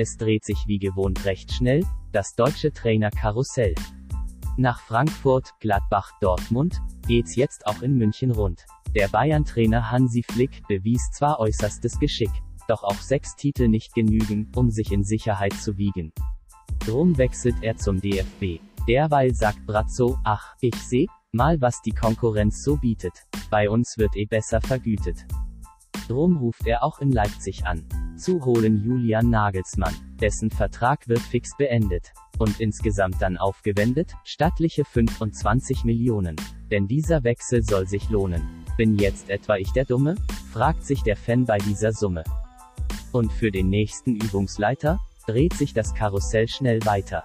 Es dreht sich wie gewohnt recht schnell, das deutsche Trainerkarussell. Nach Frankfurt, Gladbach, Dortmund, geht's jetzt auch in München rund. Der Bayern-Trainer Hansi Flick bewies zwar äußerstes Geschick, doch auch sechs Titel nicht genügen, um sich in Sicherheit zu wiegen. Drum wechselt er zum DFB. Derweil sagt Brazzo, ach, ich seh, mal was die Konkurrenz so bietet. Bei uns wird eh besser vergütet. Drum ruft er auch in Leipzig an. Zu holen Julian Nagelsmann. Dessen Vertrag wird fix beendet. Und insgesamt dann aufgewendet, stattliche 25 Millionen. Denn dieser Wechsel soll sich lohnen. Bin jetzt etwa ich der Dumme? fragt sich der Fan bei dieser Summe. Und für den nächsten Übungsleiter? dreht sich das Karussell schnell weiter.